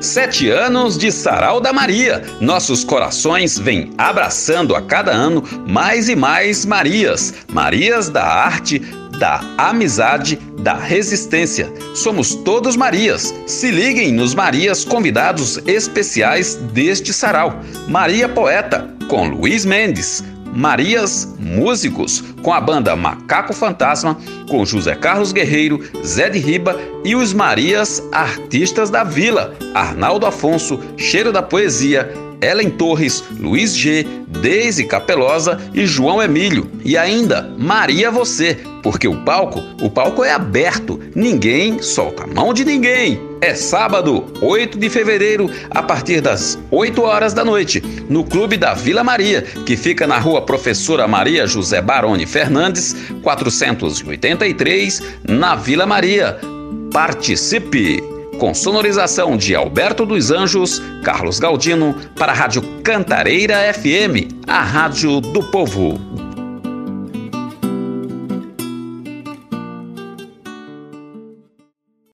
Sete anos de Sarau da Maria. Nossos corações vêm abraçando a cada ano mais e mais Marias. Marias da arte, da amizade, da resistência. Somos todos Marias. Se liguem nos Marias convidados especiais deste sarau. Maria Poeta, com Luiz Mendes. Marias Músicos, com a banda Macaco Fantasma, com José Carlos Guerreiro, Zé de Riba e os Marias Artistas da Vila, Arnaldo Afonso, Cheiro da Poesia, Ellen Torres, Luiz G, Deise Capelosa e João Emílio. E ainda Maria Você, porque o palco, o palco é aberto, ninguém solta a mão de ninguém. É sábado, 8 de fevereiro, a partir das 8 horas da noite, no Clube da Vila Maria, que fica na rua Professora Maria José Baroni Fernandes, 483, na Vila Maria. Participe! Com sonorização de Alberto dos Anjos, Carlos Galdino, para a Rádio Cantareira FM, a rádio do povo.